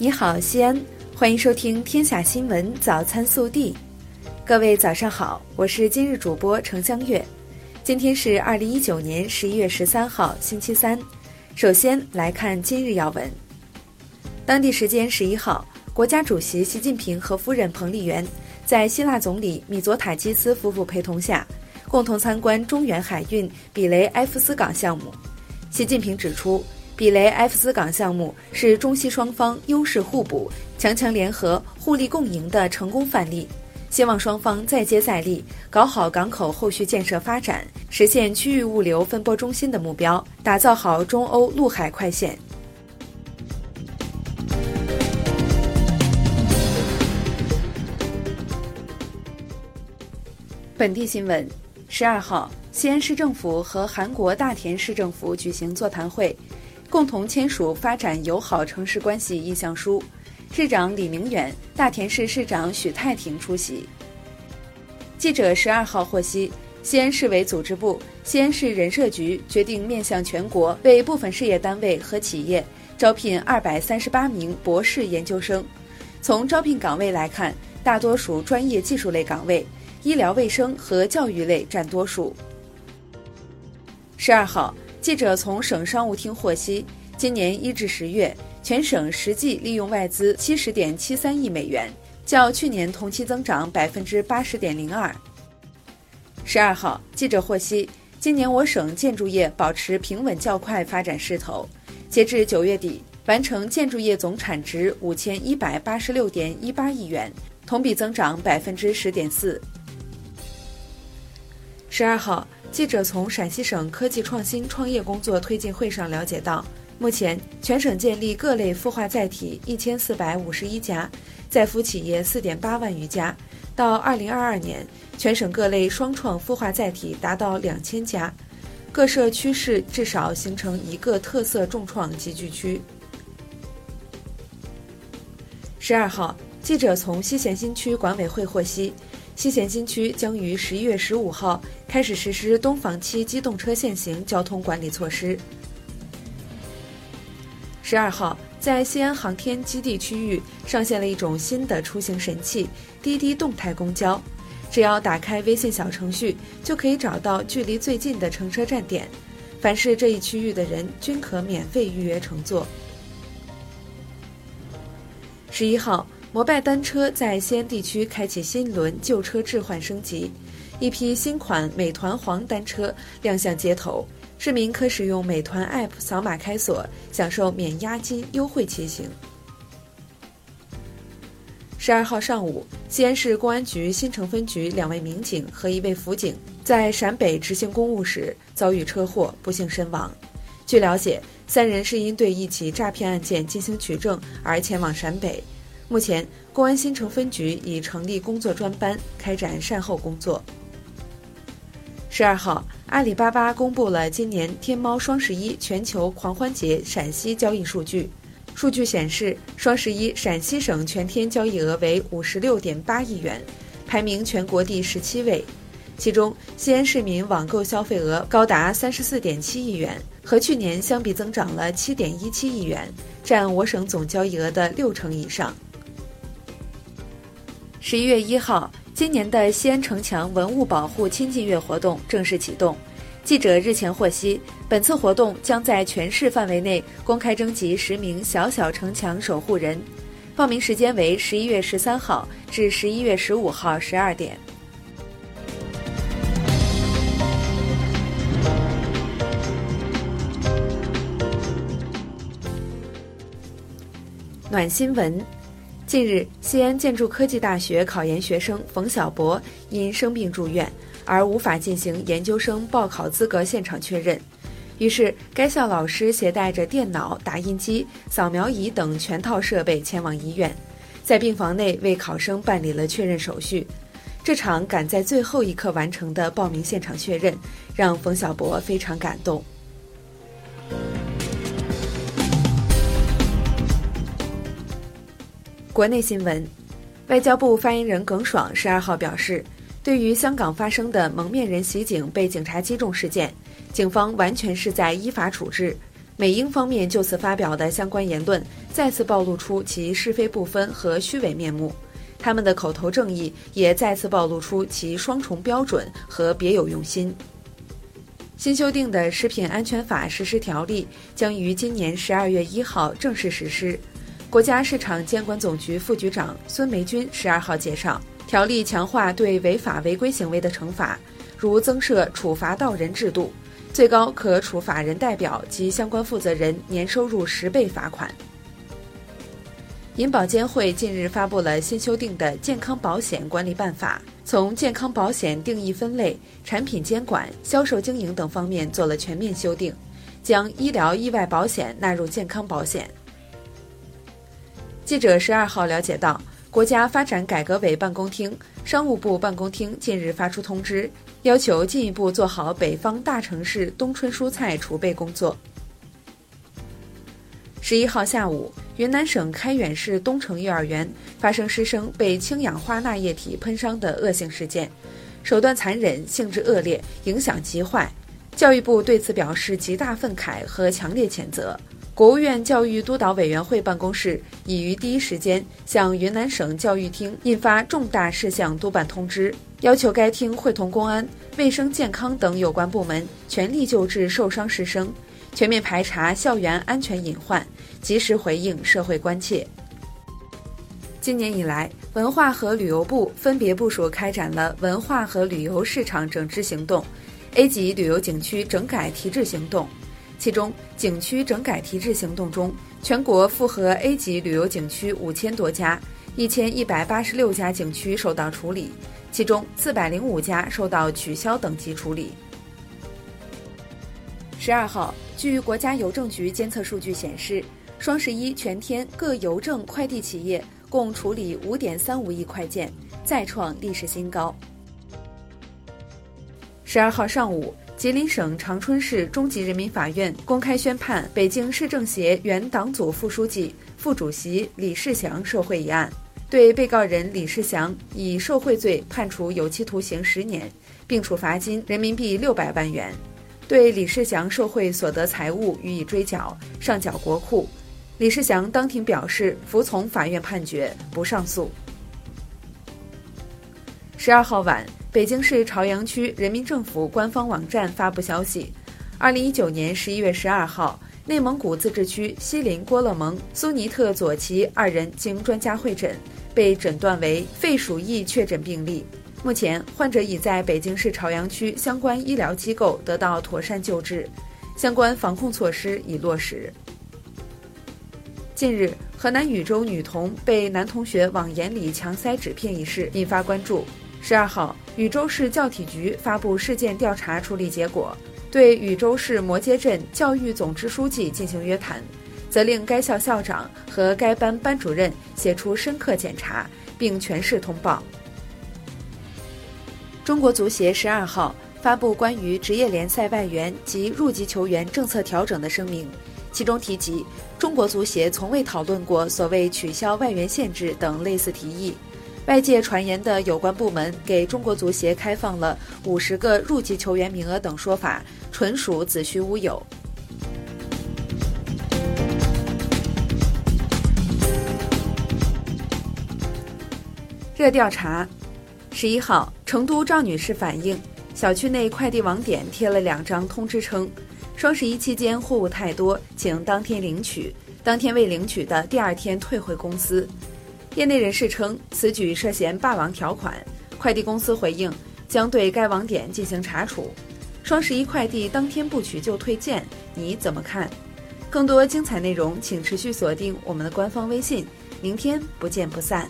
你好，西安，欢迎收听《天下新闻早餐速递》。各位早上好，我是今日主播程香月。今天是二零一九年十一月十三号，星期三。首先来看今日要闻。当地时间十一号，国家主席习近平和夫人彭丽媛在希腊总理米佐塔基斯夫妇陪同下，共同参观中远海运比雷埃夫斯港项目。习近平指出。比雷埃夫斯港项目是中西双方优势互补、强强联合、互利共赢的成功范例，希望双方再接再厉，搞好港口后续建设发展，实现区域物流分拨中心的目标，打造好中欧陆海快线。本地新闻：十二号，西安市政府和韩国大田市政府举行座谈会。共同签署发展友好城市关系意向书，市长李明远、大田市市长许太庭出席。记者十二号获悉，西安市委组织部、西安市人社局决定面向全国为部分事业单位和企业招聘二百三十八名博士研究生。从招聘岗位来看，大多属专业技术类岗位，医疗卫生和教育类占多数。十二号。记者从省商务厅获悉，今年一至十月，全省实际利用外资七十点七三亿美元，较去年同期增长百分之八十点零二。十二号，记者获悉，今年我省建筑业保持平稳较快发展势头，截至九月底，完成建筑业总产值五千一百八十六点一八亿元，同比增长百分之十点四。十二号。记者从陕西省科技创新创业工作推进会上了解到，目前全省建立各类孵化载体一千四百五十一家，在孵企业四点八万余家。到二零二二年，全省各类双创孵化载体达到两千家，各设区市至少形成一个特色重创集聚区。十二号，记者从西咸新区管委会获悉。西咸新区将于十一月十五号开始实施东房期机动车限行交通管理措施。十二号，在西安航天基地区域上线了一种新的出行神器——滴滴动态公交。只要打开微信小程序，就可以找到距离最近的乘车站点，凡是这一区域的人均可免费预约乘坐。十一号。摩拜单车在西安地区开启新一轮旧车置换升级，一批新款美团黄单车亮相街头，市民可使用美团 App 扫码开锁，享受免押金优惠骑行。十二号上午，西安市公安局新城分局两位民警和一位辅警在陕北执行公务时遭遇车祸，不幸身亡。据了解，三人是因对一起诈骗案件进行取证而前往陕北。目前，公安新城分局已成立工作专班，开展善后工作。十二号，阿里巴巴公布了今年天猫双十一全球狂欢节陕西交易数据。数据显示，双十一陕西省全天交易额为五十六点八亿元，排名全国第十七位。其中，西安市民网购消费额高达三十四点七亿元，和去年相比增长了七点一七亿元，占我省总交易额的六成以上。十一月一号，今年的西安城墙文物保护亲近月活动正式启动。记者日前获悉，本次活动将在全市范围内公开征集十名小小城墙守护人，报名时间为十一月十三号至十一月十五号十二点。暖新闻。近日，西安建筑科技大学考研学生冯小博因生病住院，而无法进行研究生报考资格现场确认。于是，该校老师携带着电脑、打印机、扫描仪等全套设备前往医院，在病房内为考生办理了确认手续。这场赶在最后一刻完成的报名现场确认，让冯小博非常感动。国内新闻，外交部发言人耿爽十二号表示，对于香港发生的蒙面人袭警被警察击中事件，警方完全是在依法处置。美英方面就此发表的相关言论，再次暴露出其是非不分和虚伪面目；他们的口头正义也再次暴露出其双重标准和别有用心。新修订的《食品安全法实施条例》将于今年十二月一号正式实施。国家市场监管总局副局长孙梅军十二号介绍，条例强化对违法违规行为的惩罚，如增设处罚到人制度。最高可处法人代表及相关负责人年收入十倍罚款。银保监会近日发布了新修订的《健康保险管理办法》，从健康保险定义分类、产品监管、销售经营等方面做了全面修订，将医疗意外保险纳入健康保险。记者十二号了解到。国家发展改革委办公厅、商务部办公厅近日发出通知，要求进一步做好北方大城市冬春蔬菜储备工作。十一号下午，云南省开远市东城幼儿园发生师生被氢氧化钠液体喷伤的恶性事件，手段残忍，性质恶劣，影响极坏。教育部对此表示极大愤慨和强烈谴责。国务院教育督导委员会办公室已于第一时间向云南省教育厅印发重大事项督办通知，要求该厅会同公安、卫生健康等有关部门全力救治受伤师生，全面排查校园安全隐患，及时回应社会关切。今年以来，文化和旅游部分别部署开展了文化和旅游市场整治行动、A 级旅游景区整改提质行动。其中，景区整改提质行动中，全国复合 A 级旅游景区五千多家，一千一百八十六家景区受到处理，其中四百零五家受到取消等级处理。十二号，据国家邮政局监测数据显示，双十一全天各邮政快递企业共处理五点三五亿快件，再创历史新高。十二号上午。吉林省长春市中级人民法院公开宣判北京市政协原党组副书记、副主席李世祥受贿一案，对被告人李世祥以受贿罪判处有期徒刑十年，并处罚金人民币六百万元，对李世祥受贿所得财物予以追缴，上缴国库。李世祥当庭表示服从法院判决，不上诉。十二号晚。北京市朝阳区人民政府官方网站发布消息：，二零一九年十一月十二号，内蒙古自治区锡林郭勒盟苏尼特左旗二人经专家会诊，被诊断为肺鼠疫确诊病例。目前，患者已在北京市朝阳区相关医疗机构得到妥善救治，相关防控措施已落实。近日，河南禹州女童被男同学往眼里强塞纸片一事引发关注。十二号，禹州市教体局发布事件调查处理结果，对禹州市摩街镇教育总支书记进行约谈，责令该校校长和该班班主任写出深刻检查，并全市通报。中国足协十二号发布关于职业联赛外援及入籍球员政策调整的声明，其中提及，中国足协从未讨论过所谓取消外援限制等类似提议。外界传言的有关部门给中国足协开放了五十个入籍球员名额等说法，纯属子虚乌有。热调查：十一号，成都赵女士反映，小区内快递网点贴了两张通知，称双十一期间货物太多，请当天领取，当天未领取的，第二天退回公司。业内人士称，此举涉嫌霸王条款。快递公司回应，将对该网点进行查处。双十一快递当天不取就退件，你怎么看？更多精彩内容，请持续锁定我们的官方微信。明天不见不散。